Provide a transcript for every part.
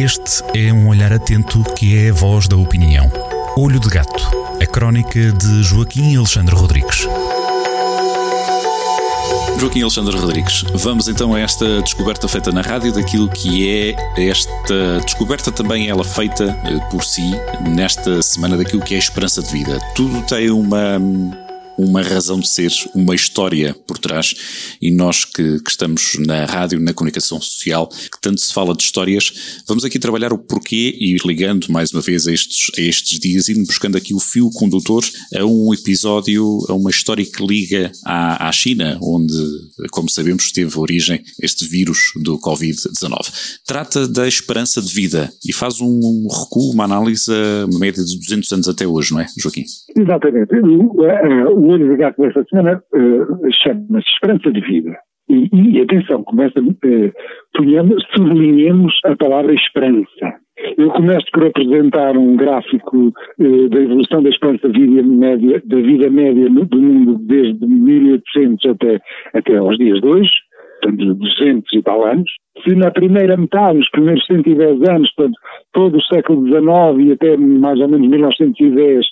Este é um olhar atento que é a voz da opinião. Olho de Gato, a crónica de Joaquim Alexandre Rodrigues. Joaquim Alexandre Rodrigues, vamos então a esta descoberta feita na rádio daquilo que é esta descoberta também ela feita eh, por si nesta semana daquilo que é a esperança de vida. Tudo tem uma uma razão de ser, uma história por trás. E nós que, que, estamos na rádio, na comunicação social, que tanto se fala de histórias, vamos aqui trabalhar o porquê e ligando mais uma vez a estes, a estes dias, e buscando aqui o fio condutor a um episódio, a uma história que liga à, à China, onde, como sabemos, teve origem este vírus do Covid-19. Trata da esperança de vida e faz um recuo, uma análise, média de 200 anos até hoje, não é, Joaquim? Exatamente. O, eh, olho de gato desta semana uh, chama-se Esperança de Vida. E, e atenção, começa, uh, sublinhemos a palavra esperança. Eu começo por apresentar um gráfico da evolução da esperança de vida média, da vida média do mundo desde 1800 até, até aos dias de hoje, portanto 200 e tal anos. Se na primeira metade, nos primeiros 110 anos, portanto, todo o século XIX e até mais ou menos 1910,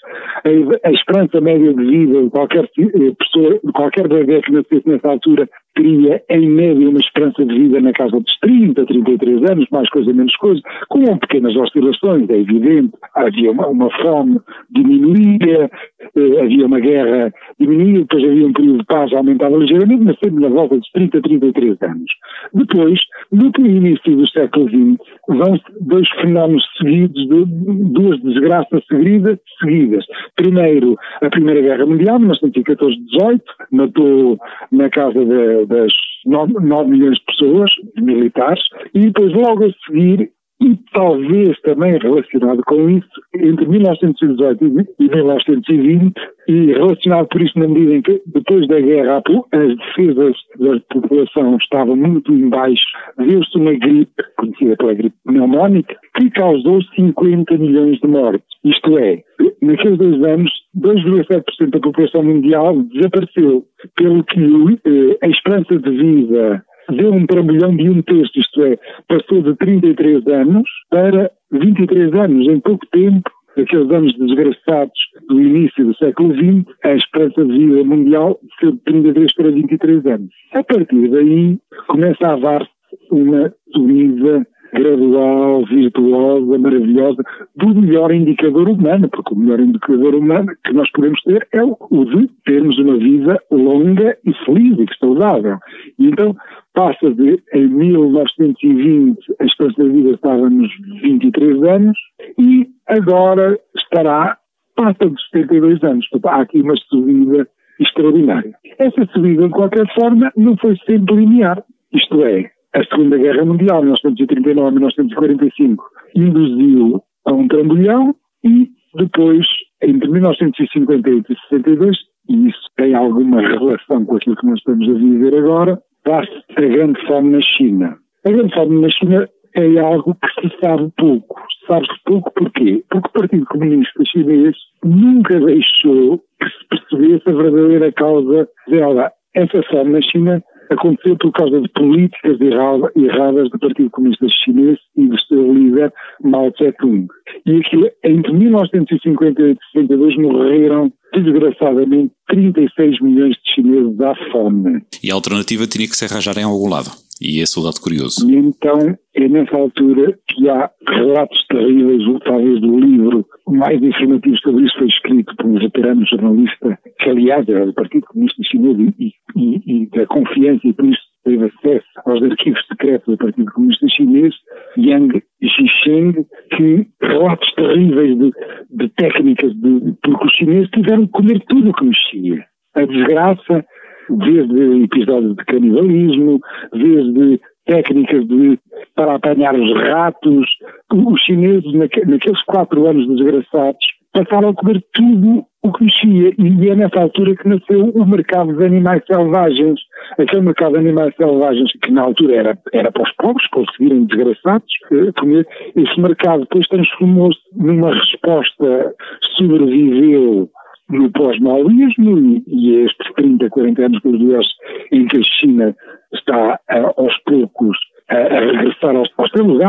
a, a esperança média de vida de qualquer eh, pessoa, de qualquer bebê que nascesse nessa altura, teria em média uma esperança de vida na casa dos 30, 33 anos, mais coisa, menos coisa, com pequenas oscilações, é evidente. Havia uma, uma fome, diminuía, eh, havia uma guerra, diminuía, depois havia um período de paz, aumentava ligeiramente, mas sempre na volta dos 30, 33 anos. Depois, no início do século XX, vão dois fenómenos seguidos, duas desgraças seguidas, seguidas. Primeiro, a Primeira Guerra Mundial, 1914-18, matou na casa de, das 9, 9 milhões de pessoas, de militares, e depois logo a seguir e talvez também relacionado com isso, entre 1918 e 1920, e relacionado por isso na medida em que, depois da guerra, as defesas da população estavam muito em baixo, viu-se uma gripe, conhecida pela gripe pneumónica, que causou 50 milhões de mortes. Isto é, naqueles dois anos, 2,7% da população mundial desapareceu, pelo que eh, a esperança de vida deu um trambolhão de um terço, isto é, passou de 33 anos para 23 anos. Em pouco tempo, aqueles anos desgraçados do início do século XX, a esperança de vida mundial foi de 33 para 23 anos. A partir daí, começa a dar-se uma subida gradual, virtuosa, maravilhosa, do melhor indicador humano, porque o melhor indicador humano que nós podemos ter é o de termos uma vida longa e feliz e saudável. E então passa de, em 1920, a esperança de vida estava nos 23 anos e agora estará, passa dos 72 anos. Portanto, há aqui uma subida extraordinária. Essa subida, de qualquer forma, não foi sempre linear. Isto é, a Segunda Guerra Mundial, 1939-1945, induziu a um trambolhão e depois, entre 1958 e 62, e isso tem alguma relação com aquilo que nós estamos a viver agora, a grande fome na China. A grande fome na China é algo que se sabe pouco. Sabe-se pouco porquê? Porque o Partido Comunista Chinês nunca deixou que se percebesse a verdadeira causa dela. Essa fome na China aconteceu por causa de políticas erradas do Partido Comunista Chinês e do seu líder Mao Tse-tung. E aquilo, entre 1958 e 62 morreram desgraçadamente 36 milhões de chineses à fome. E a alternativa tinha que se arranjar em algum lado. E esse é o dado curioso. E então é nessa altura que há relatos terríveis, talvez do livro mais informativo sobre isso foi escrito por um veterano jornalista, que aliás era do Partido Comunista Chinês e, e, e da confiança e por isso teve acesso aos arquivos secretos do Partido Comunista Chinês, Yang Jisheng, que relatos terríveis de, de técnicas, de, porque os chineses tiveram que comer tudo o que mexia. A desgraça, desde episódios de canibalismo, desde técnicas de, para apanhar os ratos. Os chineses, naqueles quatro anos desgraçados, passaram a comer tudo o que mexia. E é nessa altura que nasceu o mercado de animais selvagens. Aquele mercado de animais selvagens, que na altura era, era para os pobres conseguirem desgraçados eh, comer, esse mercado depois transformou-se numa resposta, sobreviveu no pós-maoísmo e, estes 30, 40 anos gloriosos em que a China está uh, aos poucos a, a regressar ao,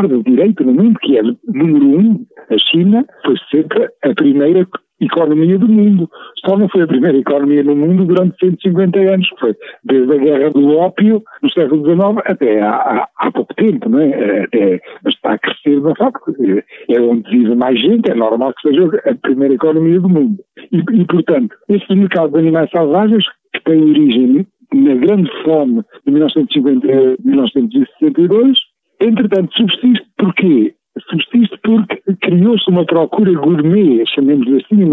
lugar de direito no mundo, que é número um, a China foi sempre a primeira economia do mundo. Só não foi a primeira economia no mundo durante 150 anos, foi desde a guerra do ópio, no século XIX, até há, há, pouco tempo, não é? Até, mas está a crescer de facto. É onde vive mais gente, é normal que seja a primeira economia do mundo. E, e portanto, este mercado de animais selvagens, que tem origem na grande fome de 1950-1962, entretanto subsiste porque subsiste porque criou-se uma procura gourmet, chamemos assim,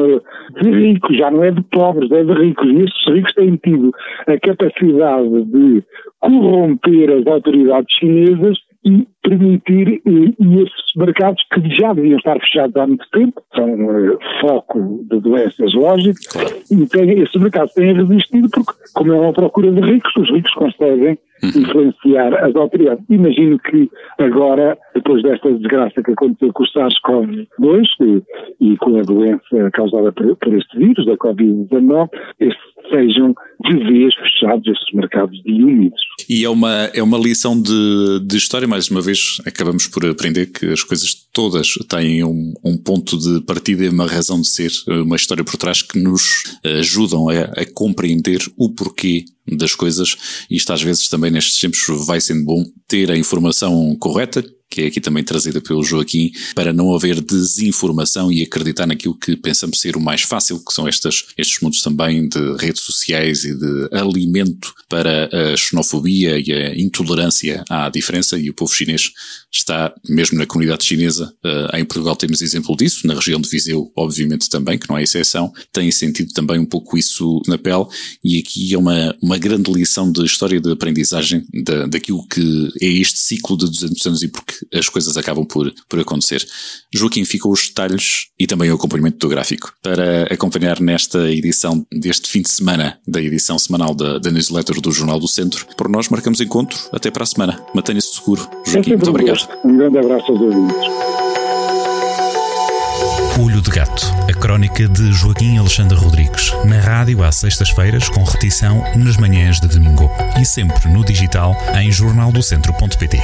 de ricos, já não é de pobres, é de ricos, e estes ricos têm tido a capacidade de corromper as autoridades chinesas e permitir e, e esses mercados que já deviam estar fechados há muito tempo, são uh, foco de doenças lógicas, e tem, esses mercados têm resistido porque, como é uma procura de ricos, os ricos conseguem uhum. influenciar as autoridades. Imagino que agora, depois desta desgraça que aconteceu com o SARS-CoV-2 e, e, com a doença causada por, por este vírus, da Covid-19, sejam de vez fechados esses mercados de úmidos. E é uma, é uma lição de, de história, mais uma vez, acabamos por aprender que as coisas todas têm um, um ponto de partida e uma razão de ser, uma história por trás que nos ajudam a, a compreender o porquê das coisas. E isto às vezes também nestes tempos vai sendo bom ter a informação correta, que é aqui também trazida pelo Joaquim, para não haver desinformação e acreditar naquilo que pensamos ser o mais fácil, que são estas, estes mundos também de redes sociais e de alimento para a xenofobia e a intolerância à diferença, e o povo chinês está, mesmo na comunidade chinesa, uh, em Portugal temos exemplo disso, na região de Viseu, obviamente também, que não é exceção, tem sentido também um pouco isso na pele, e aqui é uma, uma grande lição de história de aprendizagem da, daquilo que é este ciclo de 200 anos e porque as coisas acabam por, por acontecer. Joaquim ficam os detalhes e também o acompanhamento do gráfico para acompanhar nesta edição deste fim de semana da edição semanal da, da newsletter do Jornal do Centro. Por nós marcamos encontro. Até para a semana. Mantenha-se seguro. Joaquim, é muito obrigado. Um grande abraço aos ouvintes. Olho de Gato, a crónica de Joaquim Alexandre Rodrigues, na rádio às sextas-feiras, com repetição nas manhãs de domingo e sempre no digital em jornaldocentro.pt.